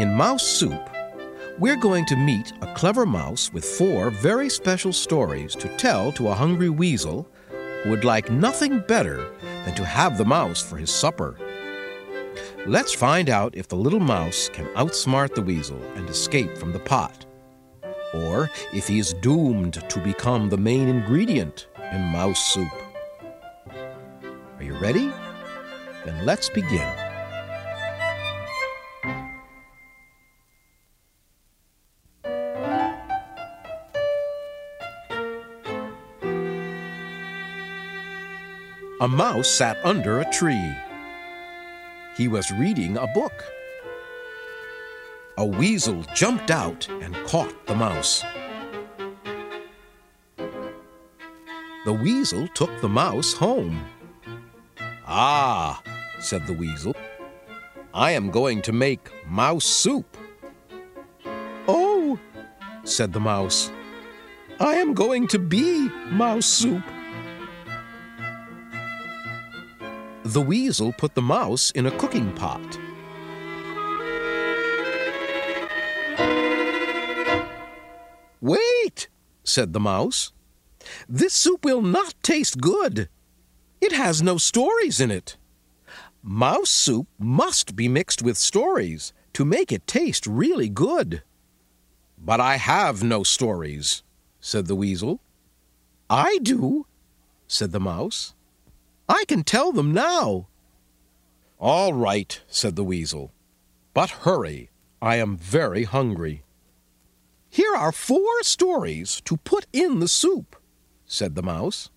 In Mouse Soup, we're going to meet a clever mouse with four very special stories to tell to a hungry weasel who would like nothing better than to have the mouse for his supper. Let's find out if the little mouse can outsmart the weasel and escape from the pot, or if he is doomed to become the main ingredient in mouse soup. Are you ready? Then let's begin. A mouse sat under a tree. He was reading a book. A weasel jumped out and caught the mouse. The weasel took the mouse home. Ah, said the weasel, I am going to make mouse soup. Oh, said the mouse, I am going to be mouse soup. The weasel put the mouse in a cooking pot. Wait, said the mouse. This soup will not taste good. It has no stories in it. Mouse soup must be mixed with stories to make it taste really good. But I have no stories, said the weasel. I do, said the mouse. I can tell them now. All right, said the weasel. But hurry, I am very hungry. Here are four stories to put in the soup, said the mouse.